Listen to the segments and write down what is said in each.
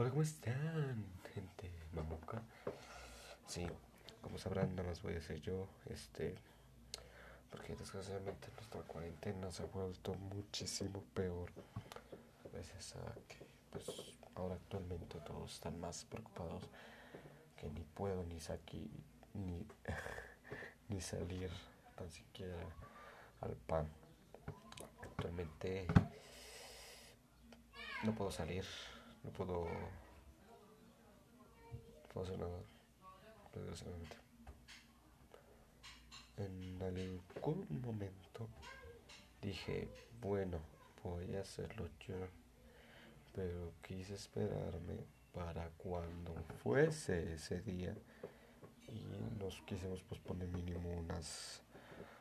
Hola, ¿cómo están, gente mamuca? Sí, como sabrán, nada más voy a decir yo, este, porque desgraciadamente nuestra cuarentena se ha vuelto muchísimo peor. Gracias a que, pues, ahora actualmente todos están más preocupados que ni puedo ni ni, ni salir tan siquiera al pan. Actualmente no puedo salir no puedo, no puedo hacer nada, desgraciadamente. En algún momento dije, bueno, voy a hacerlo yo, pero quise esperarme para cuando fuese ese día y nos quisimos posponer mínimo unas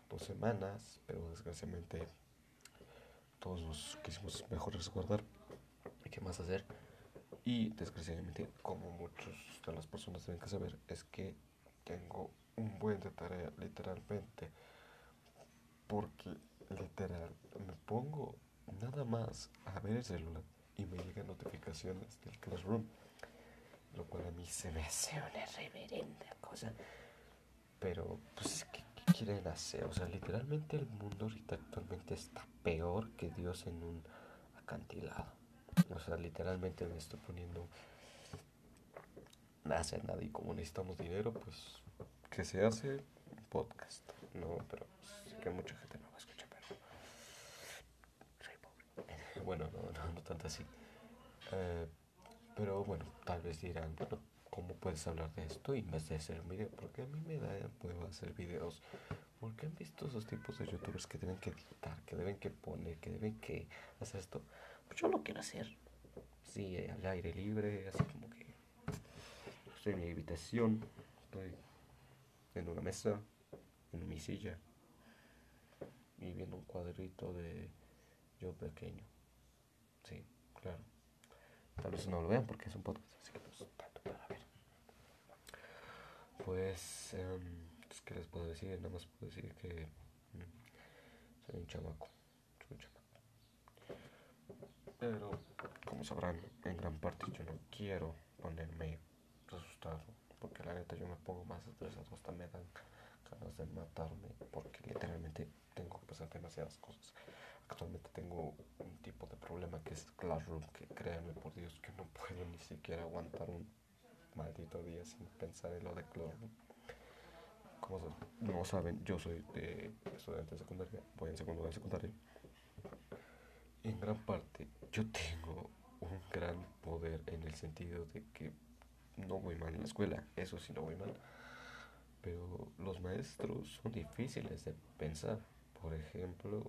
dos semanas, pero desgraciadamente todos nos quisimos mejor resguardar. ¿Qué más hacer? Y desgraciadamente, como muchos de las personas deben que saber, es que tengo un buen de tarea, literalmente. Porque literal, me pongo nada más a ver el celular y me llegan notificaciones del Classroom. Lo cual a mí se me hace una reverenda cosa. Pero, pues, ¿qué, ¿qué, quieren hacer? O sea, literalmente el mundo ahorita actualmente está peor que Dios en un acantilado. O sea, literalmente me estoy poniendo a hacer nada y como necesitamos dinero, pues que se hace podcast. No, pero sé que mucha gente no va a escuchar, pero soy pobre. Bueno, no, no, no tanto así. Eh, pero bueno, tal vez dirán, bueno, ¿cómo puedes hablar de esto y en vez de hacer un video? Porque a mí me da puedo hacer videos. Porque han visto esos tipos de youtubers que deben que editar, que deben que poner, que deben que hacer esto pues yo lo quiero hacer. Sí, al aire libre, así como que estoy en mi habitación, estoy en una mesa, en mi silla, y viendo un cuadrito de yo pequeño. Sí, claro. Tal vez no lo vean porque es un podcast, así que pues tanto para ver. Pues, um, ¿qué les puedo decir? Nada más puedo decir que um, soy un chamaco. Soy un chamaco. Pero, como sabrán, en gran parte yo no quiero ponerme asustado. Porque la neta yo me pongo más estresado, hasta me dan ganas de matarme. Porque literalmente tengo que pasar demasiadas cosas. Actualmente tengo un tipo de problema que es Classroom, que créanme por Dios que no puedo ni siquiera aguantar un maldito día sin pensar en lo de Classroom. Como no saben, yo soy de estudiante de secundaria, voy en segundo de secundaria en gran parte yo tengo un gran poder en el sentido de que no voy mal en la escuela, eso sí no voy mal. Pero los maestros son difíciles de pensar. Por ejemplo,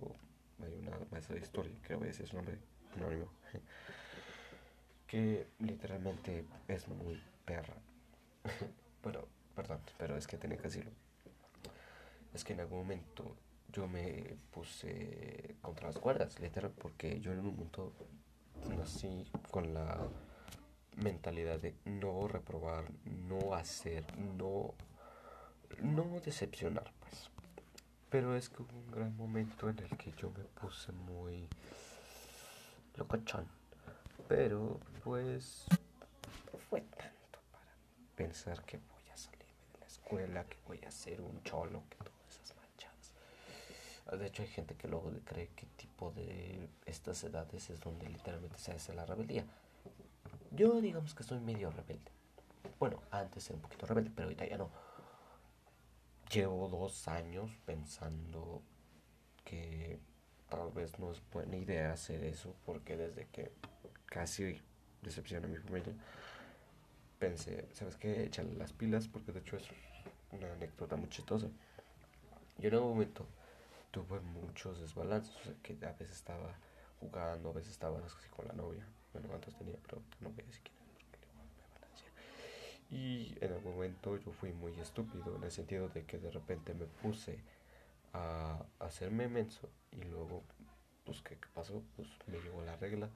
hay una maestra de historia, que voy a decir su nombre anónimo, que literalmente es muy perra. bueno, perdón, pero es que tenía que decirlo. Es que en algún momento yo me puse contra las cuerdas, literal, porque yo en un momento nací con la mentalidad de no reprobar, no hacer, no, no decepcionar, pues. Pero es que hubo un gran momento en el que yo me puse muy locochón. Pero pues fue tanto para pensar que voy a salirme de la escuela, que voy a ser un cholo, que todo de hecho, hay gente que luego cree que tipo de estas edades es donde literalmente se hace la rebeldía. Yo digamos que soy medio rebelde. Bueno, antes era un poquito rebelde, pero ahorita ya no. Llevo dos años pensando que tal vez no es buena idea hacer eso, porque desde que casi decepcioné a mi familia, pensé, ¿sabes qué? Échale las pilas, porque de hecho es una anécdota muy chistosa. Yo en un momento tuve muchos desbalances, o sea, que a veces estaba jugando, a veces estaba así con la novia. Bueno, antes tenía, pero no voy a decir quién porque me van a decir. Y en algún momento yo fui muy estúpido, en el sentido de que de repente me puse a hacerme menso y luego, pues, ¿qué, pasó? Pues me llegó la regla.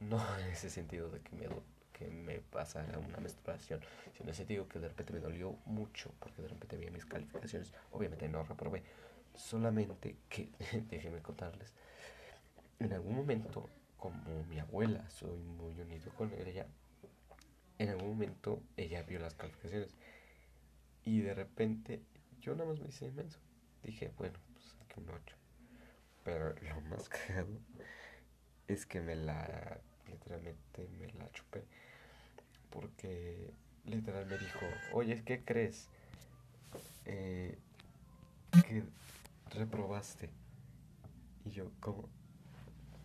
No en ese sentido de que me, que me pasara una menstruación, sino en el sentido que de repente me dolió mucho, porque de repente vi mis calificaciones, obviamente no reprobé, Solamente que, déjenme contarles, en algún momento, como mi abuela, soy muy unido con ella, en algún momento ella vio las calificaciones y de repente yo nada más me hice inmenso. Dije, bueno, pues saqué un 8. Pero lo más cagado es que me la, literalmente me la chupé. Porque literal me dijo, oye, ¿qué crees? Eh, que reprobaste. Y yo, como,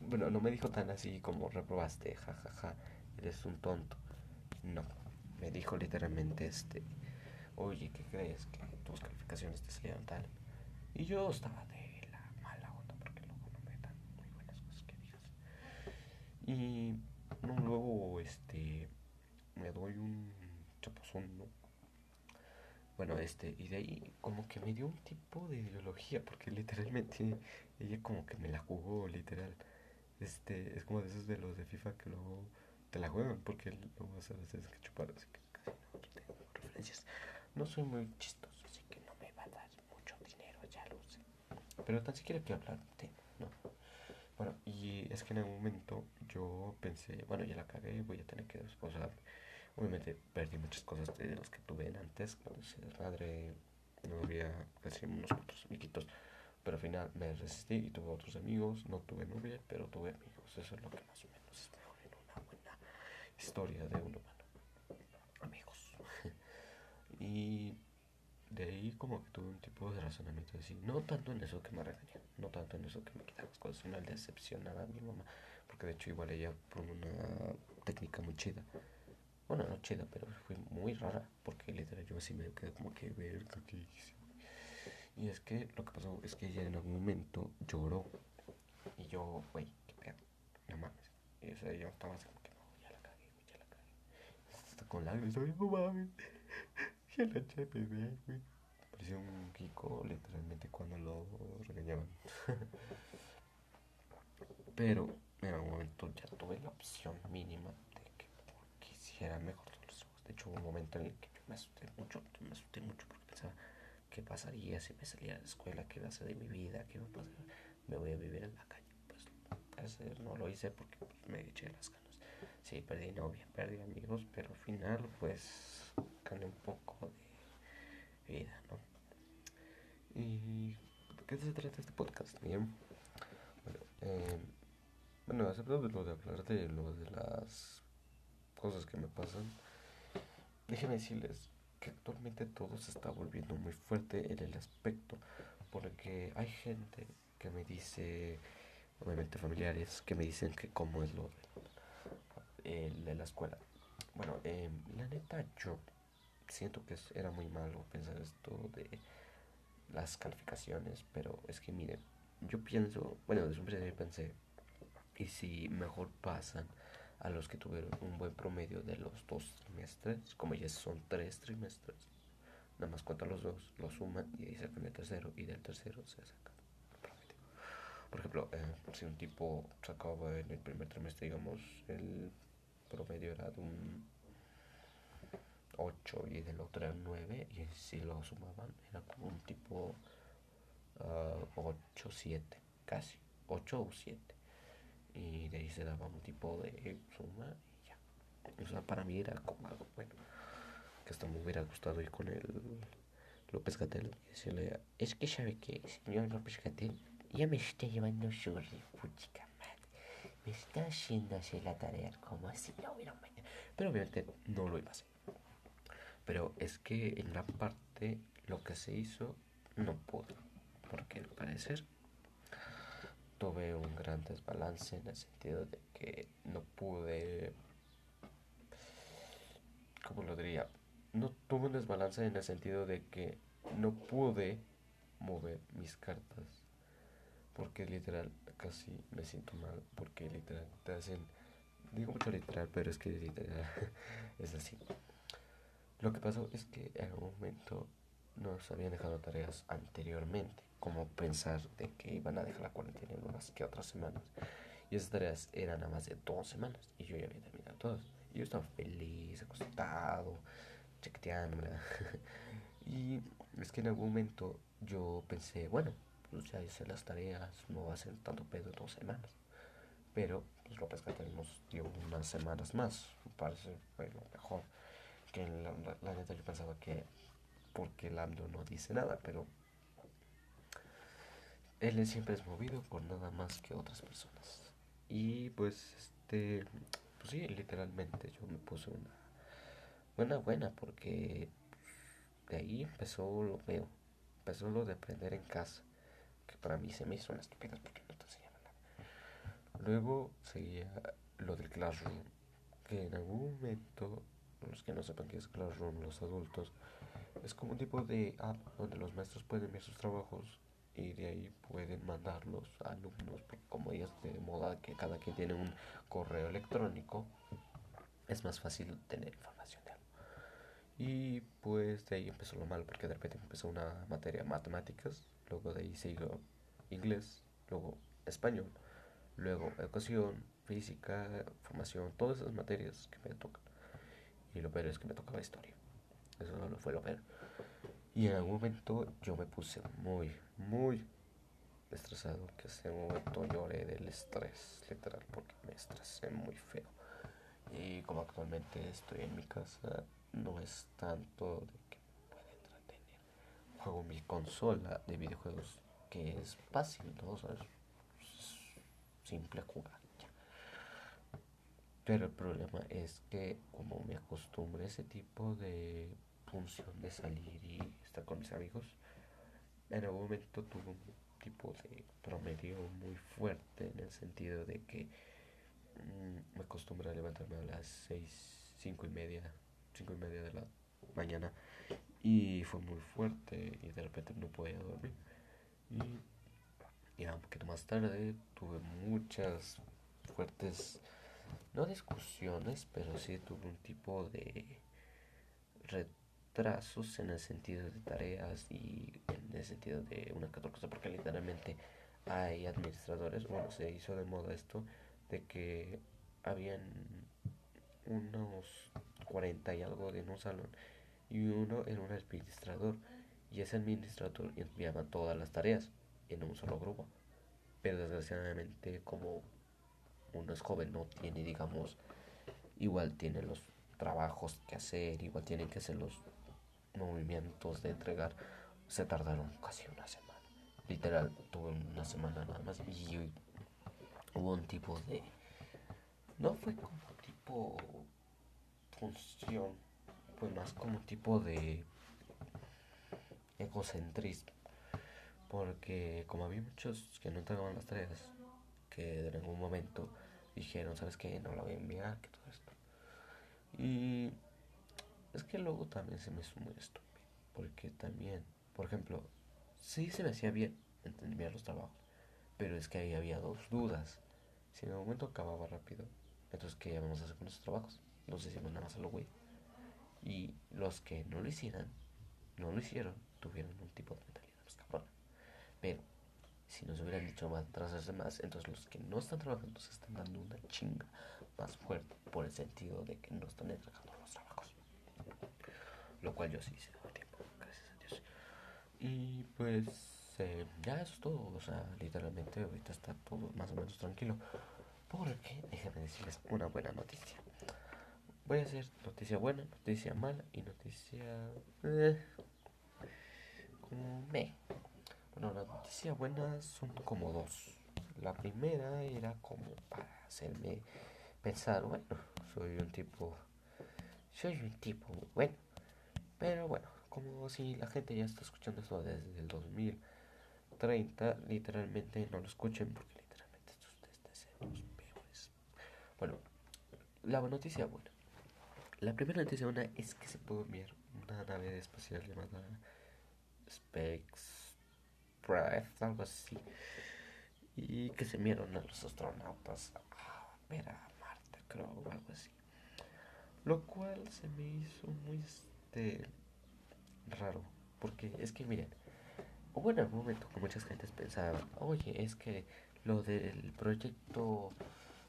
bueno, no me dijo tan así como reprobaste, jajaja, ja, ja, eres un tonto. No, me dijo literalmente este, oye, ¿qué crees? Que tus calificaciones te salieron tal. Y yo estaba de la mala onda porque luego no me dan muy buenas cosas que digas. Y no, luego este me doy un. Bueno, este, y de ahí como que me dio un tipo de ideología, porque literalmente ella como que me la jugó, literal. Este, es como de esos de los de FIFA que luego te la juegan, porque luego vas a veces que chupar, así que casi no tengo referencias. No soy muy chistoso, así que no me va a dar mucho dinero, ya lo sé. Pero tan siquiera quiero hablar de, ¿no? Bueno, y es que en algún momento yo pensé, bueno, ya la cagué, voy a tener que desposarme. Obviamente perdí muchas cosas de las que tuve antes, se desmadre, no había casi unos cuantos amiguitos. Pero al final me resistí y tuve otros amigos. No tuve novia, pero tuve amigos. Eso es lo que más o menos es en una buena historia de un humano. Amigos. y de ahí como que tuve un tipo de razonamiento así. No tanto en eso que me regañó, no tanto en eso que me quitaba las cosas, sino el decepcionar a mi mamá. Porque de hecho igual ella por una técnica muy chida. Bueno, no chida, pero fue muy rara. Porque literal yo así me quedé como que ver que hice y es que lo que pasó es que ella en algún momento lloró. Y yo, güey, qué pedo, no mames. Y o yo estaba así como que no, ya la cagué, ya la cagué. Está con lágrimas, no mames. Ya la eché, güey. Parecía un Kiko literalmente cuando lo regañaban. Pero en algún momento ya tuve la opción mínima quisiera mejor los ojos. De hecho, hubo un momento en el que yo me asusté mucho, me asusté mucho porque pensaba ¿Qué pasaría si me salía de la escuela? ¿Qué va a ser de mi vida? ¿Qué va a pasar? ¿Me voy a vivir en la calle? Pues, no lo hice porque pues, me eché las ganas. Sí, perdí novia, perdí amigos, pero al final pues gané un poco de vida, ¿no? ¿Y qué se trata este podcast? Bien. Bueno, eh, bueno, acepto lo de hablar de lo de las cosas que me pasan. Déjenme decirles que actualmente todo se está volviendo muy fuerte en el aspecto, porque hay gente que me dice, obviamente familiares, que me dicen que cómo es lo de, la escuela. Bueno, eh, la neta yo siento que era muy malo pensar esto de las calificaciones, pero es que miren, yo pienso, bueno, desde un principio pensé, y si mejor pasan a los que tuvieron un buen promedio de los dos trimestres, como ya son tres trimestres, nada más cuentan los dos, los suman y ahí sacan el tercero y del tercero se saca. Por ejemplo, eh, si un tipo sacaba en el primer trimestre, digamos, el promedio era de un 8 y del otro era 9 y si lo sumaban era como un tipo 8, uh, 7, casi, 8 o 7 y de ahí se daba un tipo de suma y ya. O sea, para mí era como algo bueno. Que hasta me hubiera gustado ir con el López Gatel y decirle, es que sabe que, señor López Gatel, ya me está llevando su puchica madre. Me está haciendo hacer la tarea como si no hubiera un mañana. Pero obviamente no lo iba a hacer. Pero es que en gran parte lo que se hizo no pudo. Porque al parecer tuve un gran desbalance en el sentido de que no pude, ¿cómo lo diría? No tuve un desbalance en el sentido de que no pude mover mis cartas. Porque literal casi me siento mal. Porque literal te hacen... Digo mucho literal, pero es que literal es así. Lo que pasó es que en algún momento nos habían dejado tareas anteriormente como pensar de que iban a dejar la cuarentena en unas que otras semanas. Y esas tareas eran a más de dos semanas y yo ya había terminado todas. Y yo estaba feliz, acostado, chequeteándola. y es que en algún momento yo pensé, bueno, pues ya hice las tareas, no va a ser tanto pedo dos semanas. Pero pues López Gatel nos dio unas semanas más. Parece fue lo mejor. Que la, la, la neta yo pensaba que porque Lando no dice nada, pero él siempre es movido por nada más que otras personas. Y pues este, pues sí, literalmente yo me puse una buena buena porque de ahí empezó lo veo, empezó lo de aprender en casa, que para mí se me hizo una estupidez porque no te nada. Luego seguía lo del Classroom, que en algún momento, los que no sepan qué es Classroom, los adultos, es como un tipo de app donde los maestros pueden enviar sus trabajos y de ahí pueden mandarlos a alumnos, como ya es de moda que cada quien tiene un correo electrónico, es más fácil tener información de algo. Y pues de ahí empezó lo malo, porque de repente empezó una materia matemáticas, luego de ahí siguió inglés, luego español, luego educación, física, formación, todas esas materias que me tocan. Y lo peor es que me tocaba historia. Eso no fue lo peor. Y en algún momento yo me puse muy, muy estresado. Que ese momento lloré del estrés, literal, porque me estresé muy feo. Y como actualmente estoy en mi casa, no es tanto de que me pueda entretener. Juego mi consola de videojuegos, que es fácil, ¿no? O simple jugar. Ya. Pero el problema es que como me acostumbré a ese tipo de función de salir y estar con mis amigos, en algún momento tuve un tipo de promedio muy fuerte en el sentido de que mmm, me acostumbré a levantarme a las seis, cinco y media, cinco y media de la mañana y fue muy fuerte y de repente no podía dormir. Y ya un poquito más tarde tuve muchas fuertes, no discusiones, pero sí tuve un tipo de retrasos en el sentido de tareas y en el sentido de una que otra cosa, porque literalmente hay administradores, bueno, se hizo de moda esto, de que habían unos 40 y algo en un salón y uno era un administrador y ese administrador enviaba todas las tareas en un solo grupo. Pero desgraciadamente como uno es joven no tiene digamos igual tiene los trabajos que hacer igual tiene que hacer los movimientos de entregar se tardaron casi una semana. Literal tuve una semana nada más y hubo un tipo de no fue como tipo función fue más como tipo de egocentrismo porque como había muchos que no entregaban las tareas que en algún momento dijeron sabes que no la voy a enviar que todo esto. Y es que luego también se me hizo muy estúpido porque también por ejemplo sí se me hacía bien enviar los trabajos pero es que ahí había dos dudas. Si en el momento acababa rápido entonces qué vamos a hacer con esos trabajos los hicimos nada más a lo güey. Y los que no lo hicieran no lo hicieron tuvieron un tipo de mentalidad más cabrona. Pero si nos hubieran dicho más trazarse más entonces los que no están trabajando se están dando una chinga más fuerte por el sentido de que no están trabajos lo cual yo sí hice a tiempo gracias a Dios. Y pues eh, ya eso es todo o sea literalmente ahorita está todo más o menos tranquilo porque déjenme decirles una buena noticia. Voy a hacer noticia buena noticia mala y noticia eh, me. Bueno las noticias buenas son como dos. La primera era como para hacerme pensar bueno soy un tipo soy un tipo bueno pero bueno como si la gente ya está escuchando esto desde el 2030 literalmente no lo escuchen porque literalmente estos son los peores bueno la noticia buena la primera noticia buena es que se puede enviar una nave espacial llamada Breath, algo así, y que se enviaron a los astronautas a ver a Marte, creo, o algo así. Lo cual se me hizo muy raro, porque es que miren, hubo en algún momento que muchas gentes pensaban, oye, es que lo del proyecto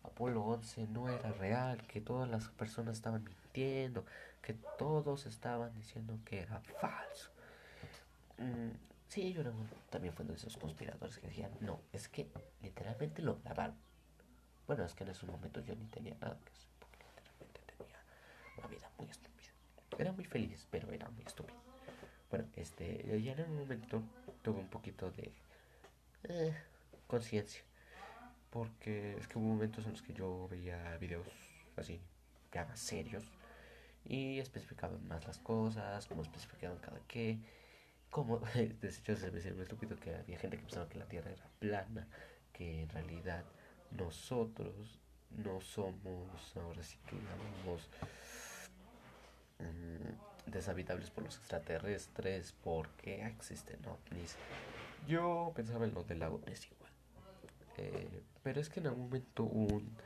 Apolo 11 no era real, que todas las personas estaban mintiendo, que todos estaban diciendo que era falso. Mm, sí, yo también fui uno de esos conspiradores que decían, no, es que literalmente lo grabaron. Bueno, es que en esos momentos yo ni tenía nada que hacer, porque literalmente tenía una vida muy estúpida. Era muy feliz, pero era muy estúpido. Bueno, este, ya en un momento tuve un poquito de eh, conciencia. Porque es que hubo momentos en los que yo veía videos así, ya más serios. Y especificaban más las cosas, como especificaban cada qué. Como, de hecho, se me muy estúpido que había gente que pensaba que la Tierra era plana. Que en realidad nosotros no somos, ahora sí que digamos, deshabitables por los extraterrestres porque existen ovnis. Yo pensaba en lo del lago Ness igual. Eh, pero es que en algún momento hubo un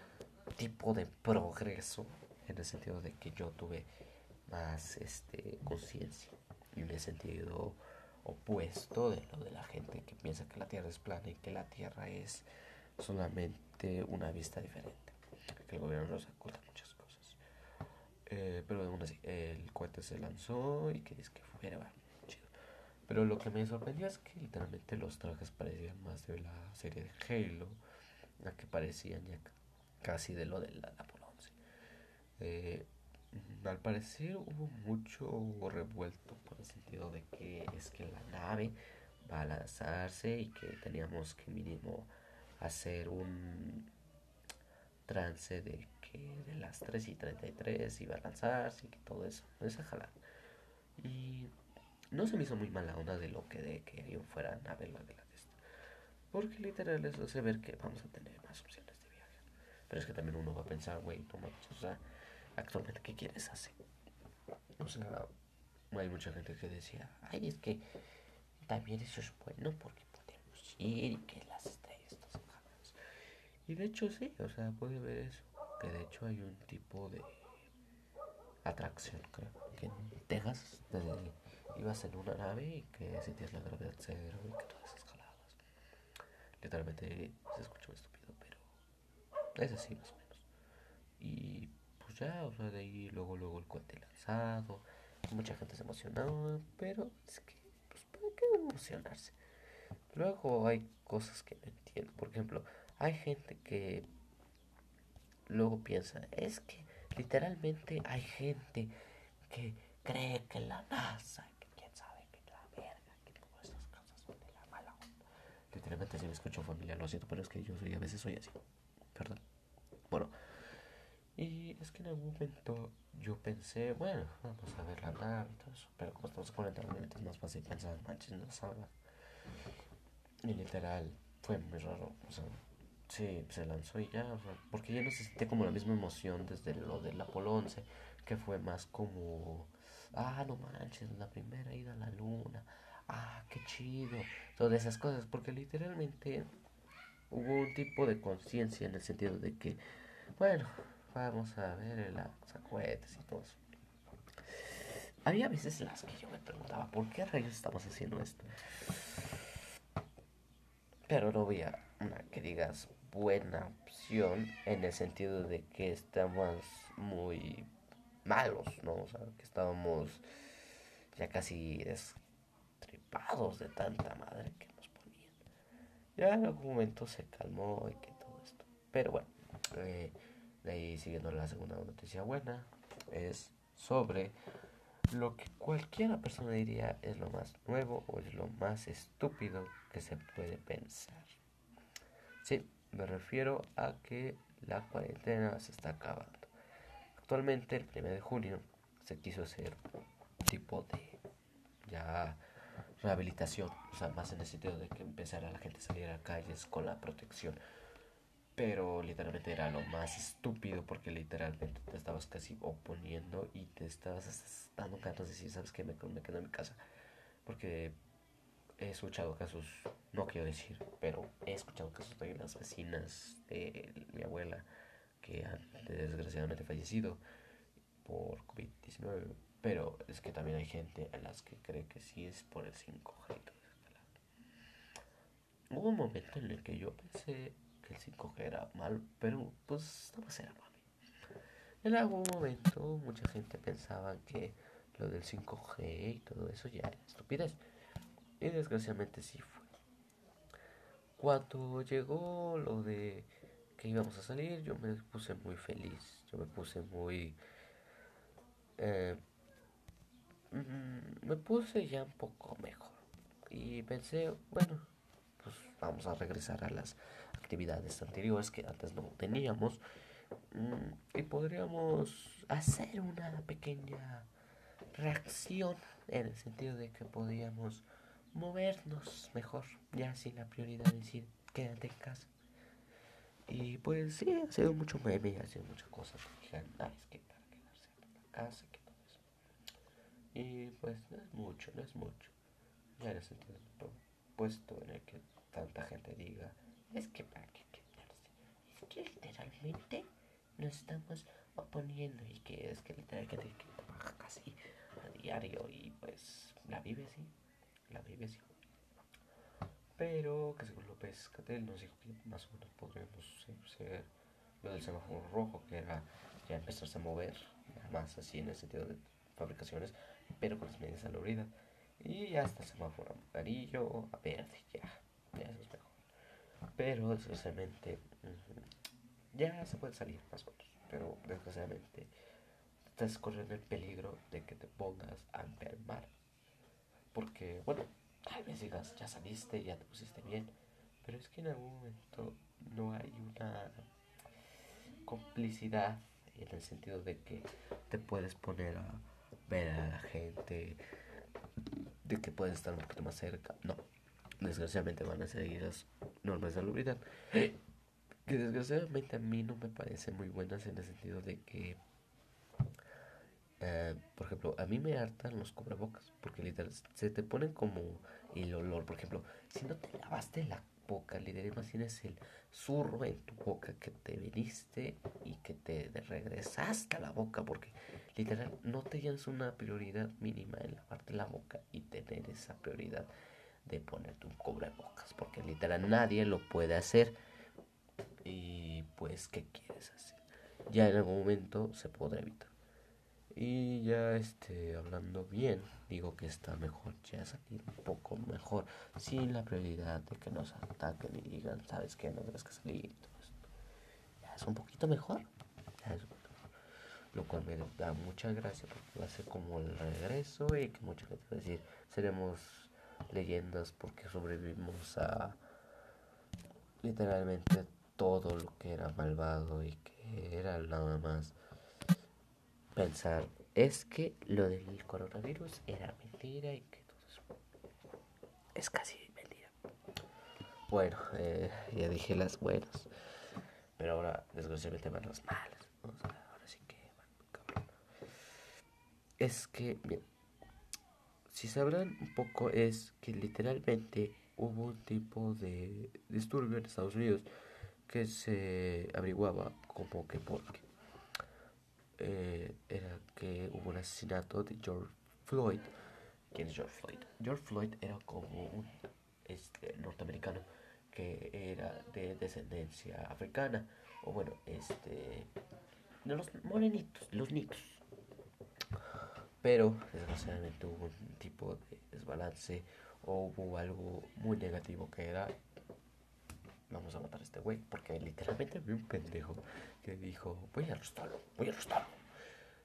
tipo de progreso en el sentido de que yo tuve más este conciencia y en el sentido opuesto de lo de la gente que piensa que la Tierra es plana y que la Tierra es solamente una vista diferente. Que el gobierno nos oculta. Eh, pero aún así, el cohete se lanzó y que es que fue chido. Pero lo que me sorprendió es que literalmente los trajes parecían más de la serie de Halo, la que parecían ya casi de lo del Apolo 11. Eh, al parecer hubo mucho revuelto por el sentido de que es que la nave va a lanzarse y que teníamos que mínimo hacer un trance de que de las 3 y 33 iba a lanzarse y que todo eso, esa jalar Y no se me hizo muy mala onda de lo que de que yo fuera nave la de la de esta. Porque literal eso hace ver que vamos a tener más opciones de viaje. Pero es que también uno va a pensar, güey, no o sea, actualmente qué quieres hacer. O sea, hay mucha gente que decía, ay, es que también eso es bueno porque podemos ir y que las estrellas Y de hecho sí, o sea, puede ver eso. Que de hecho hay un tipo de atracción, creo, que en Texas, desde ibas en una nave y que sentías la gravedad cero y que todas esas jaladas. Literalmente se escucha muy estúpido, pero es así más o menos. Y pues ya, o sea, de ahí luego, luego el cohete lanzado. Mucha gente se emocionó, pero es que, pues, ¿para qué emocionarse? Luego hay cosas que no entiendo. Por ejemplo, hay gente que luego piensa, es que literalmente hay gente que cree que la NASA Literalmente si me escucho familiar, lo siento, pero es que yo soy, a veces soy así. Perdón. Bueno. Y es que en algún momento yo pensé, bueno, vamos a ver la nave y todo eso. Pero como estamos con internet es más fácil pensar, manches, no salga. Y literal, fue muy raro. O sea, sí, se lanzó y ya. O sea, porque ya no se sentía como la misma emoción desde lo del Apolo 11, que fue más como, ah, no manches, la primera ida a la luna ah, qué chido, todas esas cosas, porque literalmente hubo un tipo de conciencia en el sentido de que, bueno, vamos a ver las cohetes y todo eso. Había veces en las que yo me preguntaba, ¿por qué rayos estamos haciendo esto? Pero no había una que digas buena opción en el sentido de que estamos muy malos, ¿no? O sea, que estábamos ya casi de tanta madre que nos ponían. Ya en algún momento se calmó y que todo esto. Pero bueno, eh, de ahí siguiendo la segunda noticia buena, es sobre lo que cualquiera persona diría es lo más nuevo o es lo más estúpido que se puede pensar. Sí, me refiero a que la cuarentena se está acabando. Actualmente, el 1 de junio, se quiso hacer un tipo de ya rehabilitación, o sea, más en el sentido de que empezara la gente a salir a calles con la protección. Pero literalmente era lo más estúpido porque literalmente te estabas casi oponiendo y te estabas dando ganas de decir, ¿sabes qué? Me, me quedo en mi casa. Porque he escuchado casos, no quiero decir, pero he escuchado casos de las vecinas de mi abuela que han desgraciadamente fallecido por COVID-19 pero es que también hay gente a las que cree que sí es por el 5G. Hubo un momento en el que yo pensé que el 5G era mal, pero pues no más era mami. En algún momento mucha gente pensaba que lo del 5G y todo eso ya era estupidez. Y desgraciadamente sí fue. Cuando llegó lo de que íbamos a salir, yo me puse muy feliz, yo me puse muy... Eh, mm, me puse ya un poco mejor. Y pensé, bueno, pues vamos a regresar a las actividades anteriores que antes no teníamos. Mm, y podríamos hacer una pequeña reacción en el sentido de que podíamos movernos mejor, ya sin la prioridad de decir quédate en casa. Y pues sí, ha sido mucho meme, ha sido muchas cosas. Dijeron, ah, es que para quedarse en la casa, que todo eso. Y pues no es mucho, no es mucho. Ya en el sentido puesto en el que tanta gente diga, es que para qué quedarse. Es que literalmente nos estamos oponiendo y que es que literalmente que trabaja casi a diario y pues la vive sí, la sí. Pero que según López Catel nos dijo que más o menos podríamos ser lo del semáforo rojo, que era ya empezarse a mover, más así en el sentido de fabricaciones, pero con las medidas de. Y ya está el semáforo amarillo a verde, ya, ya eso es mejor. Pero desgraciadamente ya se puede salir más o menos, pero desgraciadamente estás corriendo el peligro de que te pongas a enfermar. Porque, bueno, tal vez digas, ya saliste, ya te pusiste bien, pero es que en algún momento no hay una complicidad en el sentido de que te puedes poner a ver a la gente, de que puedes estar un poquito más cerca. No, desgraciadamente van a seguir las normas de salubridad. Que desgraciadamente a mí no me parecen muy buenas en el sentido de que eh, por ejemplo, a mí me hartan los cubrebocas, porque literal se te ponen como el olor. Por ejemplo, si no te lavaste la boca, literal, tienes el zurro en tu boca que te viniste y que te regresaste a la boca, porque literal no te tienes una prioridad mínima en lavarte la boca y tener esa prioridad de ponerte un cubrebocas, porque literal nadie lo puede hacer. Y pues, ¿qué quieres hacer? Ya en algún momento se podrá evitar. Y ya este, hablando bien, digo que está mejor ya salir un poco mejor, sin la prioridad de que nos ataquen y digan, sabes que no tienes que salir esto. Ya es un poquito mejor. Lo cual me da mucha gracia porque va a ser como el regreso y que mucha gente va a decir, seremos leyendas porque sobrevivimos a literalmente todo lo que era malvado y que era nada más pensar, es que lo del coronavirus era mentira y que todo eso es casi mentira. Bueno, eh, ya dije las buenas, pero ahora desgraciadamente van las malas. ahora sí que, cabrón. Es que, bien, si sabrán un poco es que literalmente hubo un tipo de disturbio en Estados Unidos que se averiguaba como que porque eh, era que hubo un asesinato de George Floyd. ¿Quién es George Floyd? George Floyd era como un este, norteamericano que era de descendencia africana, o bueno, este, de los morenitos, los nicos. Pero desgraciadamente hubo un tipo de desbalance o hubo algo muy negativo que era vamos a matar a este güey. Porque literalmente vi un pendejo que dijo, voy a arrestarlo, voy a arrestarlo.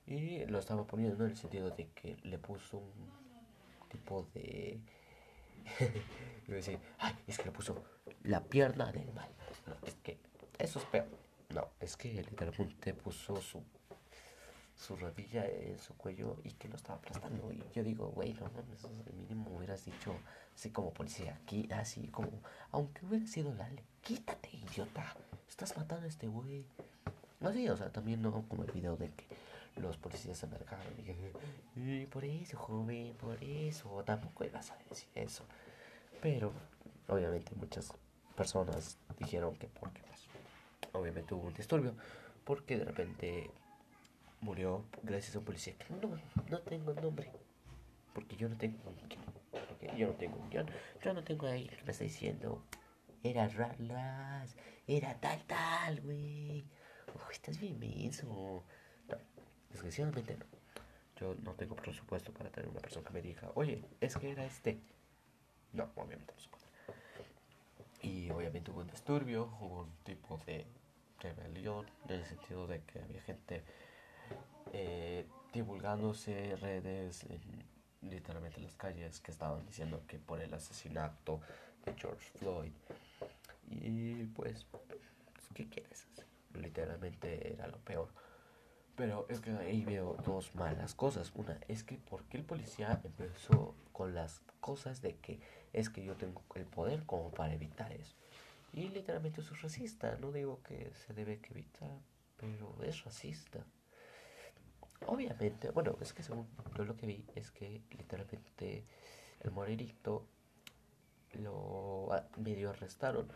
Y lo estaba poniendo en el sentido de que le puso un tipo de... Iba a decir, ay, es que le puso la pierna del mal. Es que eso es peor. No, es que literalmente puso su su rodilla en su cuello y que lo estaba aplastando. Y yo digo, güey, no mames, el mínimo hubieras dicho así como policía, aquí, así como, aunque hubiera sido Lale, quítate, idiota, estás matando a este güey. No sé, o sea, también no como el video de que los policías se acercaron y, y por eso, joven, por eso, tampoco ibas a decir eso. Pero, obviamente, muchas personas dijeron que porque, pues, obviamente hubo un disturbio, porque de repente murió gracias a un policía. No, no tengo nombre. Porque yo no tengo Porque yo no tengo guion. Yo no tengo ahí que me está diciendo. Era Ralas. Era tal, tal, güey. Uy, estás bien menso. No, desgraciadamente no. Yo no tengo presupuesto para tener una persona que me diga, oye, es que era este. No, obviamente no se puede. Y obviamente hubo un disturbio, hubo un tipo de rebelión en el sentido de que había gente eh, divulgándose redes en literalmente las calles que estaban diciendo que por el asesinato de George Floyd y pues ¿qué quieres hacer? literalmente era lo peor pero es que ahí veo dos malas cosas. Una es que porque el policía empezó con las cosas de que es que yo tengo el poder como para evitar eso. Y literalmente eso es racista. No digo que se debe que evitar, pero es racista. Obviamente, bueno, es que según yo lo que vi es que literalmente el morenito lo medio arrestaron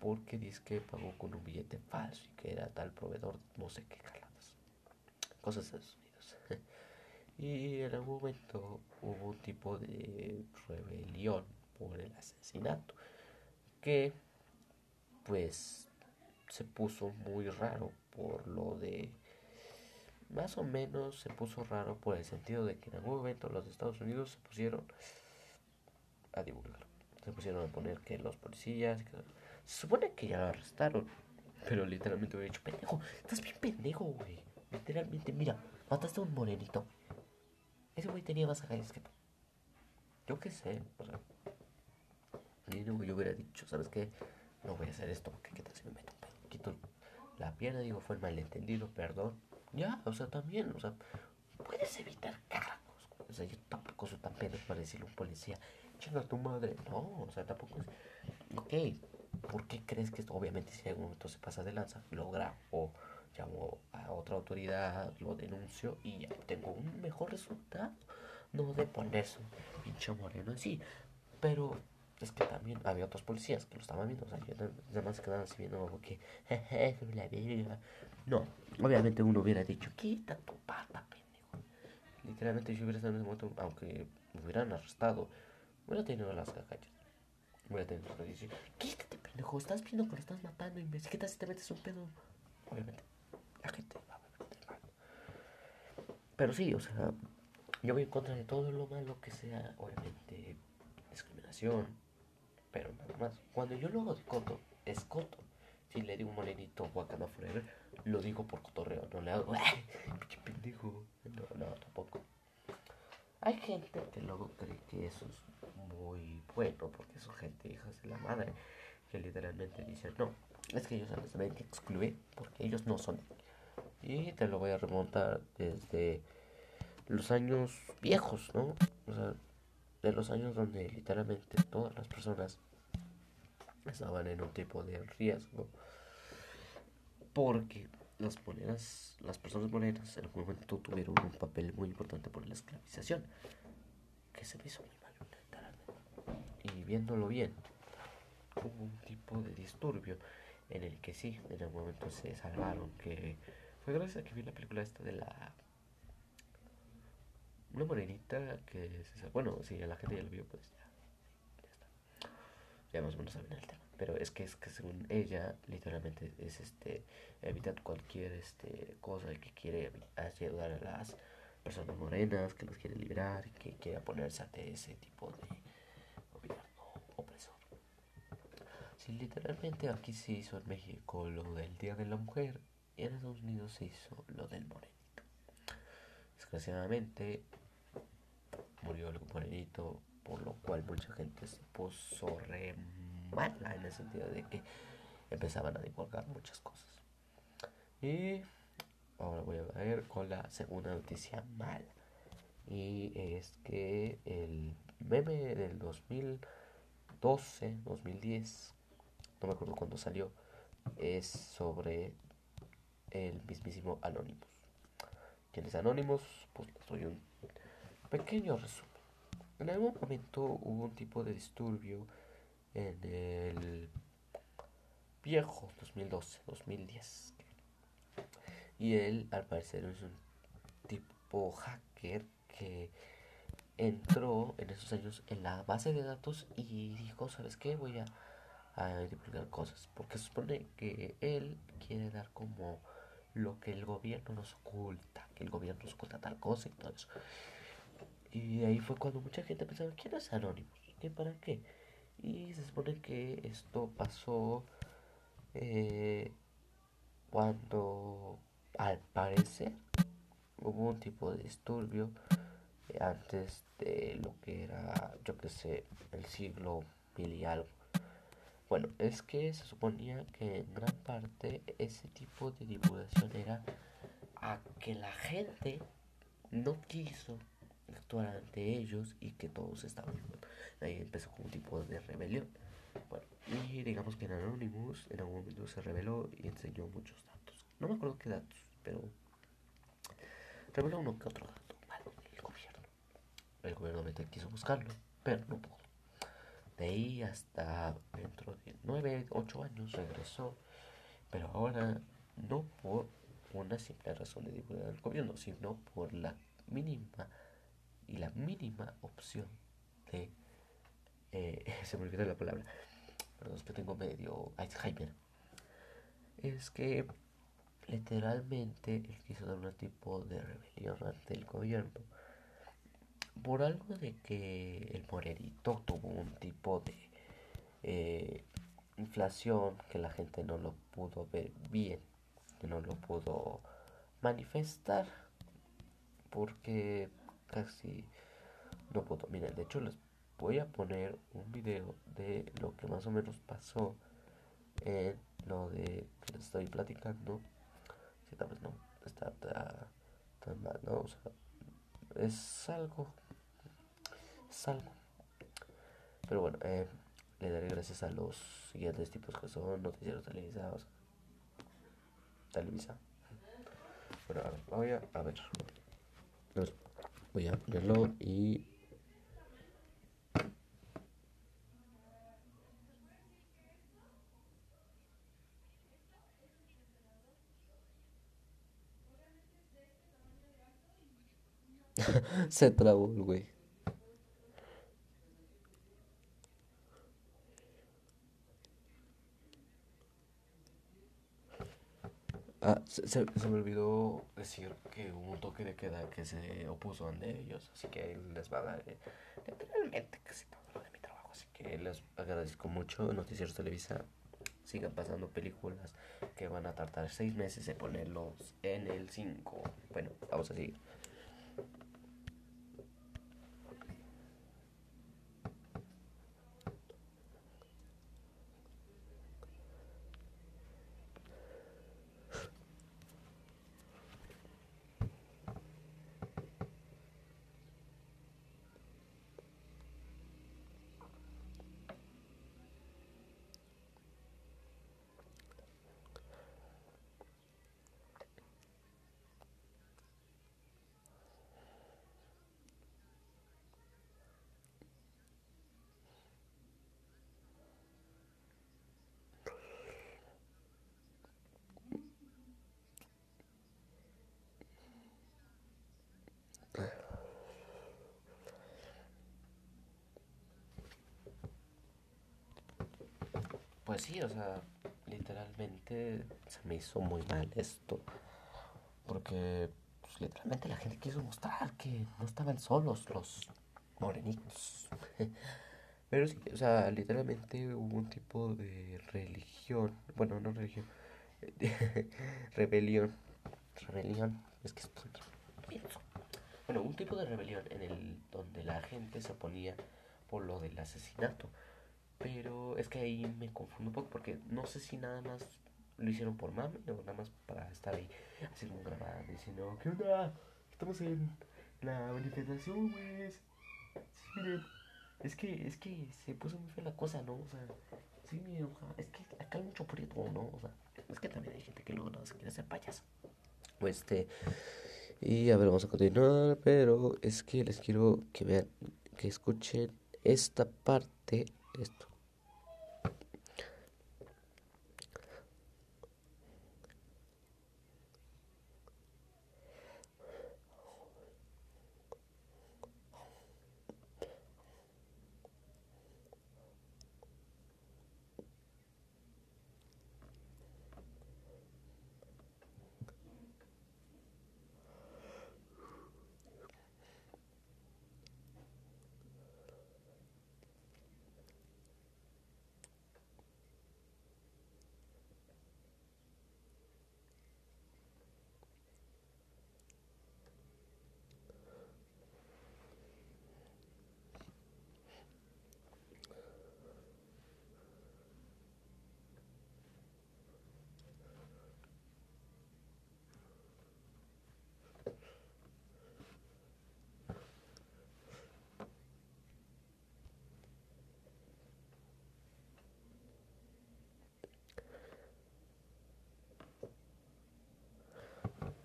porque dice que pagó con un billete falso y que era tal proveedor, no sé qué cosas de Estados Unidos. y en algún momento hubo un tipo de rebelión por el asesinato que pues se puso muy raro por lo de más o menos se puso raro por el sentido de que en algún momento los Estados Unidos se pusieron a divulgar se pusieron a poner que los policías se supone que ya lo arrestaron pero literalmente hubiera dicho pendejo estás bien pendejo güey Literalmente, mira, mataste a un morenito. Ese güey tenía más agallas que. Yo qué sé, o sea. Yo hubiera dicho, ¿sabes qué? No voy a hacer esto porque qué tal si me meto un pedo. Quito la pierna, digo, fue el malentendido, perdón. Ya, o sea, también, o sea, puedes evitar cargos. O sea, yo tampoco soy tan pedo para decirle a un policía, chinga tu madre. No, o sea, tampoco es. Ok, ¿por qué crees que esto? Obviamente, si en algún momento se pasa de lanza, logra o llamo a otra autoridad, lo denuncio y ya tengo un mejor resultado. No de ponerse un pinche moreno así. Pero es que también había otros policías que lo estaban viendo. O sea, yo además quedaban así viendo como que, jeje, la verga. No, obviamente uno hubiera dicho, quita tu pata, pendejo. Literalmente yo hubiera estado en ese momento, aunque me hubieran arrestado, hubiera tenido las cagallas. Hubiera tenido que decir, quítate, pendejo, estás viendo que lo estás matando, imbécil. ¿Qué tal si te metes un pedo? Obviamente gente va Pero sí, o sea, yo voy en contra de todo lo malo que sea, obviamente, discriminación, pero nada más. Cuando yo lo hago de coto, es coto. Si le digo un morenito Wakanda Forever, lo digo por cotorreo, no le hago, pinche pendejo! No, no, tampoco. Hay gente que luego cree que eso es muy bueno, porque son gente hijas de la madre, que literalmente dicen, no, es que ellos a los que excluir porque ellos no son y te lo voy a remontar desde los años viejos, ¿no? O sea, de los años donde literalmente todas las personas estaban en un tipo de riesgo. Porque las monedas, las personas morenas en algún momento tuvieron un papel muy importante por la esclavización. Que se me hizo muy mal. Y viéndolo bien, hubo un tipo de disturbio en el que sí, en algún momento se salvaron, que fue gracias a que vi la película esta de la. Una morenita que se Bueno, si la gente ya lo vio, pues ya. Ya está. Ya más o menos saben el tema. Pero es que es que según ella, literalmente es este. Evitar cualquier este cosa que quiere ayudar a las personas morenas, que los quiere liberar, que quiera ponerse ante ese tipo de gobierno opresor. Si literalmente aquí se hizo en México lo del Día de la Mujer, y en Estados Unidos se hizo lo del morenito. Desgraciadamente murió el morenito, por lo cual mucha gente se puso re mala en el sentido de que empezaban a divulgar muchas cosas. Y ahora voy a ver con la segunda noticia mala. Y es que el meme del 2012, 2010, no me acuerdo cuándo salió, es sobre el mismísimo Anonymous. ¿Quién es Anonymous? Pues les doy un pequeño resumen. En algún momento hubo un tipo de disturbio en el viejo 2012, 2010. Y él al parecer es un tipo hacker que entró en esos años en la base de datos y dijo, ¿sabes qué? Voy a, a divulgar cosas. Porque supone que él quiere dar como lo que el gobierno nos oculta, que el gobierno nos oculta tal cosa y todo eso. Y ahí fue cuando mucha gente pensaba, ¿quién es Anonymous? ¿Qué para qué? Y se supone que esto pasó eh, cuando al parecer hubo un tipo de disturbio antes de lo que era, yo que sé, el siglo mil y algo. Bueno, es que se suponía que en gran parte ese tipo de divulgación era a que la gente no quiso actuar ante ellos y que todos estaban. Ahí empezó como un tipo de rebelión. Bueno, y digamos que en Anonymous en algún momento se reveló y enseñó muchos datos. No me acuerdo qué datos, pero reveló uno que otro dato malo del gobierno. El gobierno quiso buscarlo, pero no pudo. De ahí hasta dentro de 9, 8 años regresó, pero ahora no por una simple razón de divulgar el gobierno, sino por la mínima y la mínima opción de... Eh, se me olvidó la palabra. Perdón, es que tengo medio Alzheimer. Es que literalmente él quiso dar un tipo de rebelión ante el gobierno por algo de que el morerito tuvo un tipo de eh, inflación que la gente no lo pudo ver bien, que no lo pudo manifestar porque casi no pudo. Miren, de hecho les voy a poner un video de lo que más o menos pasó en lo de que les estoy platicando. Si tal vez no está tan mal, ¿no? O sea, es algo salvo. Pero bueno, eh, le daré gracias a los siguientes tipos que son noticieros televisados. Televisa. Bueno, a ver, voy a, a ver. Voy a ponerlo y Se trabó el güey. Ah, se, me olvidó decir que hubo un toque de queda que se opuso ante ellos, así que les va a dar eh, literalmente casi todo lo de mi trabajo. Así que les agradezco mucho. Noticieros Televisa sigan pasando películas que van a tardar seis meses de ponerlos en el 5. Bueno, vamos a seguir. Sí, o sea, literalmente se me hizo muy mal esto. Porque pues, literalmente la gente quiso mostrar que no estaban solos los morenitos. Pero sí, o sea, literalmente hubo un tipo de religión. Bueno, no religión. rebelión. Rebelión. Es que estoy Bueno, un tipo de rebelión en el donde la gente se oponía por lo del asesinato. Pero es que ahí me confundo un poco porque no sé si nada más lo hicieron por mami o nada más para estar ahí haciendo un grabado diciendo, ¿qué onda? Estamos en la manifestación, güey. Sí, miren. Es que, es que se puso muy fea la cosa, ¿no? O sea, sí, miren, es que acá hay mucho prieto, ¿no? O sea, es que también hay gente que luego no se quiere hacer payaso. Pues este. Y a ver, vamos a continuar, pero es que les quiero que vean, que escuchen esta parte esto.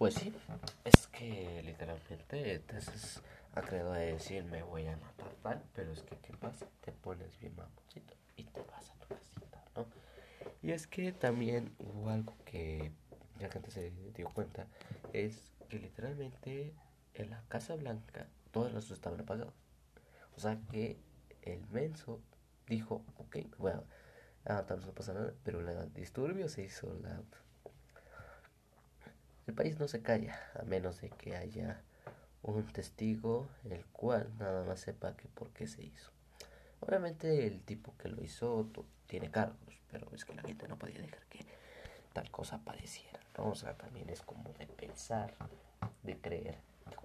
Pues sí, es que literalmente entonces ha creado a decir me voy a matar tal, pero es que ¿qué pasa? Te pones bien mamoncito y te vas a tu casita, ¿no? Y es que también hubo algo que la gente se dio cuenta, es que literalmente en la Casa Blanca todas las estaban apagadas. O sea que el menso dijo, ok, bueno, ah, no pasa nada, pero la disturbio se hizo la el país no se calla a menos de que haya un testigo el cual nada más sepa que por qué se hizo. Obviamente el tipo que lo hizo tiene cargos, pero es que la gente no podía dejar que tal cosa apareciera, ¿no? O sea, también es como de pensar, de creer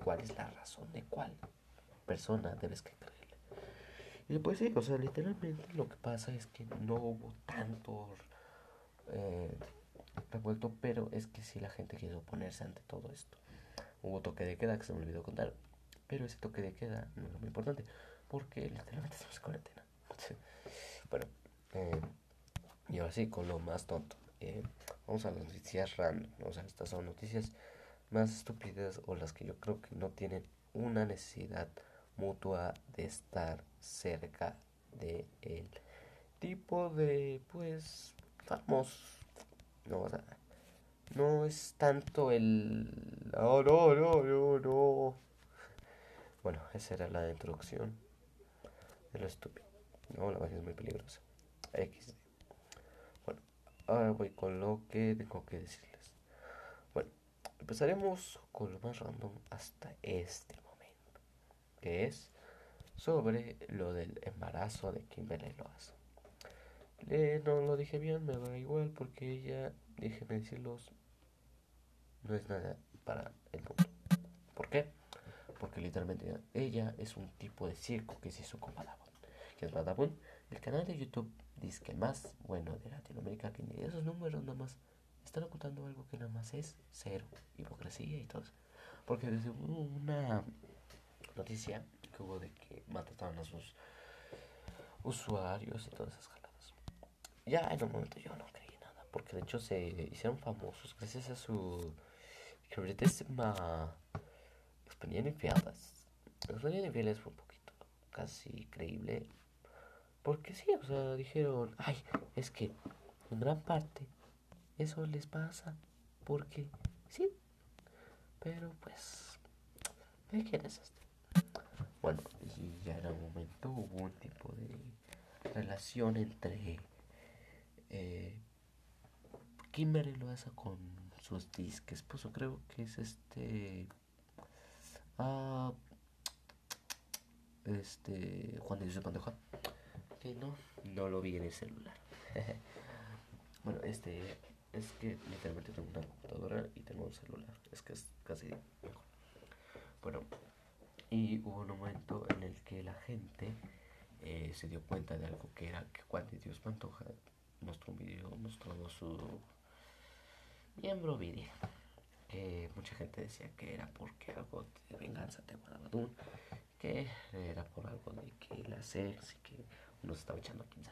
cuál es la razón de cuál persona debes que creerle. Y pues sí, o sea, literalmente lo que pasa es que no hubo tanto eh, revuelto, pero es que si la gente quiso oponerse ante todo esto. Hubo toque de queda que se me olvidó contar, pero ese toque de queda no es muy importante, porque literalmente estamos en cuarentena. bueno, eh, y ahora sí, con lo más tonto. Eh, vamos a las noticias random. O sea, estas son noticias más estúpidas o las que yo creo que no tienen una necesidad mutua de estar cerca de el tipo de pues famosos no, o no es tanto el... No, no, no, no, no. Bueno, esa era la introducción de lo estúpido. No, la magia es muy peligrosa. X. Bueno, ahora voy con lo que tengo que decirles. Bueno, empezaremos con lo más random hasta este momento. Que es sobre lo del embarazo de Kimberly Loas. Eh, no lo dije bien, me da igual porque ella, déjenme decirlos, no es nada para el mundo. ¿Por qué? Porque literalmente ella es un tipo de circo que se hizo con Badabun. ¿Qué es Badabun? El canal de YouTube dice que más bueno de Latinoamérica que ni esos números nada más están ocultando algo que nada más es cero, hipocresía y todo. Porque desde una noticia que hubo de que mataron a sus usuarios y todas esas ya en un momento yo no creí nada, porque de hecho se hicieron famosos gracias a su queridísima experiencia infieles. Experiencia infieles fue un poquito casi creíble, porque sí, o sea, dijeron, ay, es que en gran parte eso les pasa, porque sí, pero pues, ¿de quién es? Bueno, y ya en un momento hubo un tipo de relación entre eh, Kimberly lo hace con sus disques. Pues creo que es este. Ah, este. Juan de Jesús Pantoja. Que no, no lo vi en el celular. bueno, este. Es que literalmente tengo una computadora y tengo un celular. Es que es casi mejor. Bueno, y hubo un momento en el que la gente eh, se dio cuenta de algo que era que Juan de Dios Pantoja mostró un video mostrando su miembro viril. Que mucha gente decía que era porque algo de venganza de Guadabadún, que era por algo de que la sex y que uno se estaba echando a 15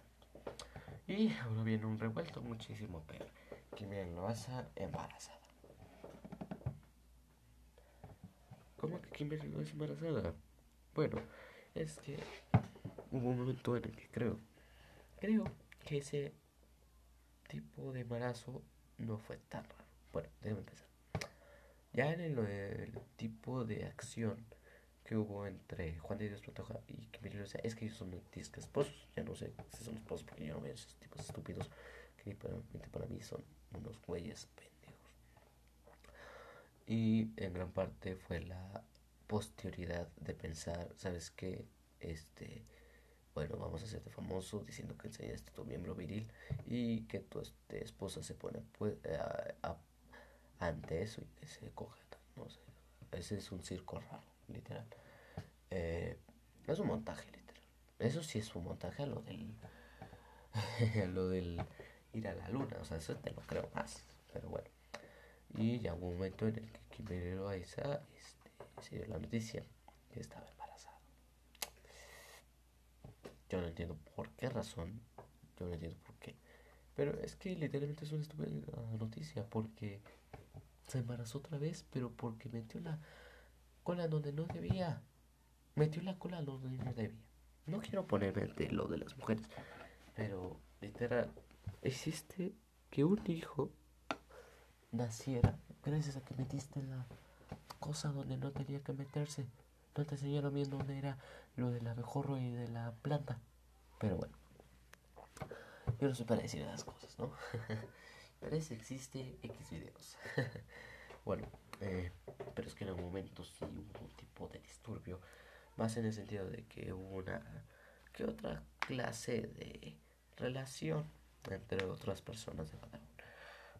Y ahora viene un revuelto muchísimo peor. Que miren, lo hace embarazada. ¿Cómo que Kimberly lo es embarazada? Bueno, es que hubo un momento en el que creo, creo que ese tipo de embarazo no fue tan raro. Bueno, déjame empezar. Ya en el, tipo de acción que hubo entre Juan de Dios Pantoja y sea, es que ellos son disques esposos. Ya no sé si son esposos porque yo no veo esos tipos estúpidos que para mí son unos güeyes pendejos. Y en gran parte fue la posterioridad de pensar, ¿sabes qué? Este bueno, vamos a hacerte famoso diciendo que enseñaste tu miembro viril y que tu este, esposa se pone pues, ante eso y que se coge. No sé, ese es un circo raro, literal. Eh, es un montaje, literal. Eso sí es un montaje a lo del, lo del ir a la luna, o sea, eso te lo creo más, pero bueno. Y ya un momento en el que Kimberly Loaiza este, se dio la noticia que estaba yo no entiendo por qué razón. Yo no entiendo por qué. Pero es que literalmente es una estúpida noticia porque se embarazó otra vez, pero porque metió la cola donde no debía. Metió la cola donde no debía. No quiero ponerme de lo de las mujeres, pero literal, existe que un hijo naciera gracias a que metiste la cosa donde no tenía que meterse. No te enseñaron bien dónde era lo del abejorro y de la planta. Pero bueno, yo no soy para decir esas cosas, ¿no? Pero eso existe X videos. bueno, eh, pero es que en algún momento sí hubo un tipo de disturbio. Más en el sentido de que hubo una que otra clase de relación entre otras personas de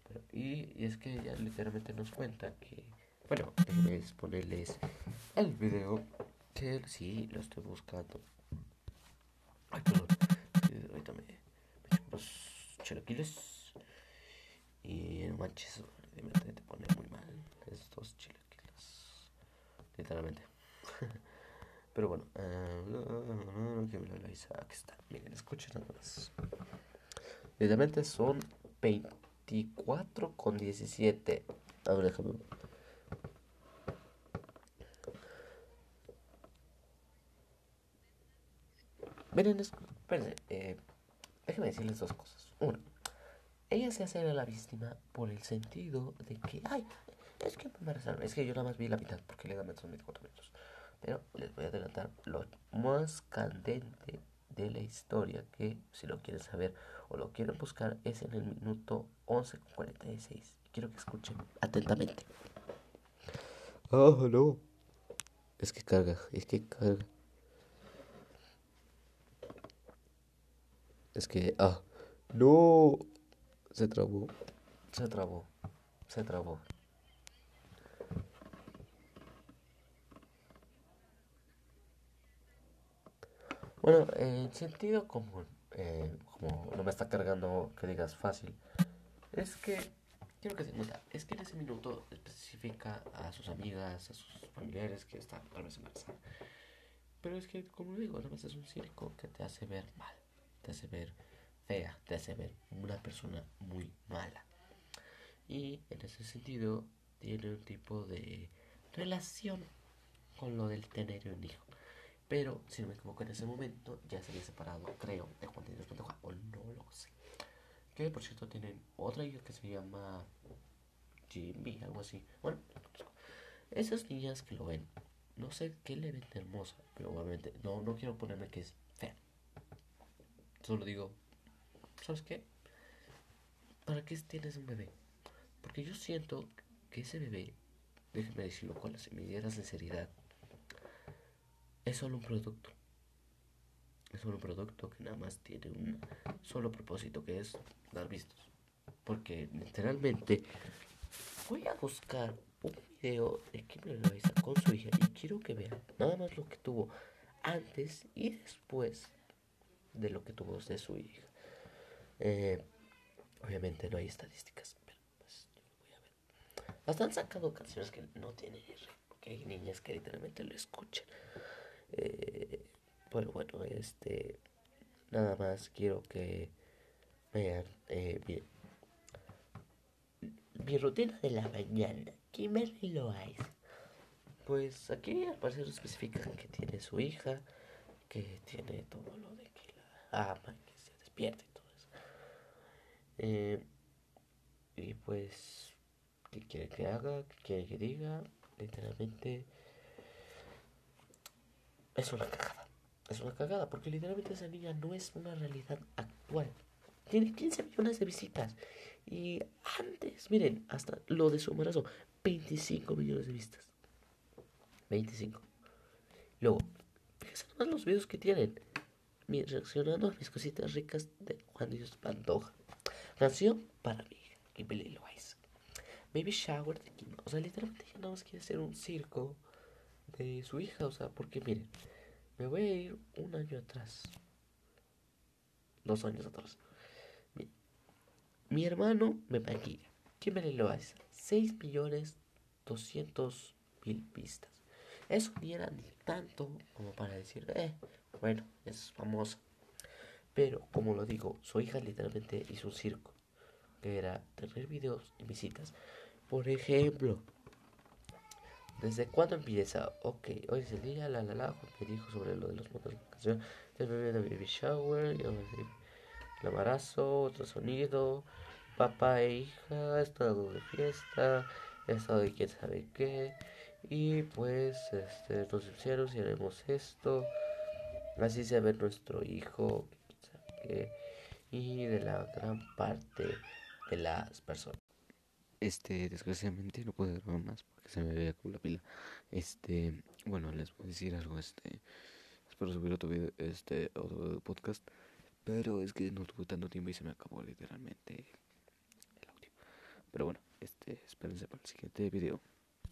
Pero, y, y, es que ella literalmente nos cuenta que, bueno, es ponerles el video que sí lo estoy buscando. Ay, perdón, ahorita me, me los chilaquiles. Y no manches, te pone muy mal estos chilaquiles. Literalmente. Pero bueno, uh, que me lo aquí está. Miren, escuchen nada más. Literalmente son 24 con 17. A ver, déjame. Miren, espérense, eh, déjenme decirles dos cosas. Uno, ella se hace la víctima por el sentido de que, ay, es que me es que yo nada más vi la mitad porque le dan son 24 minutos. Pero les voy a adelantar lo más candente de la historia que si lo quieren saber o lo quieren buscar es en el minuto 11.46. Quiero que escuchen atentamente. Oh, no. Es que carga, es que carga. Es que, ah, no. Se trabó. Se trabó. Se trabó. Bueno, en sentido común, eh, como no me está cargando que digas fácil, es que, quiero que se nota, es que en ese minuto especifica a sus amigas, a sus familiares que están tal vez embarazadas. Pero es que, como digo, nada más es un circo que te hace ver mal, te hace ver fea, te hace ver una persona muy mala. Y en ese sentido tiene un tipo de relación con lo del tener un hijo. Pero, si no me equivoco, en ese momento ya se había separado, creo, de Juan de Dios Pantoja, o no lo sé. Que por cierto tienen otra hija que se llama Jimmy, algo así. Bueno, esas niñas que lo ven, no sé qué le ven hermosa, pero obviamente no, no quiero ponerme que es. Solo digo, ¿sabes qué? ¿Para qué tienes un bebé? Porque yo siento que ese bebé, déjeme decirlo con la semillera sinceridad, es solo un producto. Es solo un producto que nada más tiene un solo propósito, que es dar vistos. Porque literalmente voy a buscar un video de Kimberly Loaiza con su hija y quiero que vean nada más lo que tuvo antes y después de lo que tuvo de su hija. Eh, obviamente no hay estadísticas, pero pues yo lo voy a ver. Hasta han sacado canciones que no tienen porque hay niñas que literalmente lo escuchan. Eh, bueno, este. Nada más quiero que vean eh. Mi rutina de la mañana. Kimberly Loaiz. Pues aquí al parecer especifican que tiene su hija, que tiene todo lo de ama, que se despierta eh, y pues, ¿qué quiere que haga? ¿Qué quiere que diga? Literalmente, es una cagada. Es una cagada, porque literalmente esa niña no es una realidad actual. Tiene 15 millones de visitas. Y antes, miren, hasta lo de su embarazo, 25 millones de vistas. 25. Luego, fíjense nomás los videos que tienen. Reaccionando a mis cositas ricas de Juan Dios Pantoja. Canción para mi hija, Kimberly Loaiza. Baby shower de Kim. O sea, literalmente nada más quiere hacer un circo de su hija. O sea, porque miren, me voy a ir un año atrás. Dos años atrás. Mi, mi hermano me maquilla. Kimberly Loaiza. 6 millones 200 mil vistas. Eso ni era ni tanto como para decir, eh, bueno, es famosa. Pero, como lo digo, su hija literalmente hizo un circo, que era tener videos y visitas. Por ejemplo, ¿desde cuándo empieza? Ok, hoy es el día, la la la, me dijo sobre lo de los motos de vacación, el bebé de baby shower, el embarazo, otro sonido, papá e hija, estado de fiesta, estado de quién sabe qué, y pues este, nos hicieron y haremos esto, así se ve nuestro hijo, y de la gran parte de las personas. Este, desgraciadamente no puedo grabar más porque se me veía con la pila. Este, bueno, les voy a decir algo, este, espero subir otro video, este, otro podcast, pero es que no tuve tanto tiempo y se me acabó literalmente el audio. Pero bueno, este, espérense para el siguiente video.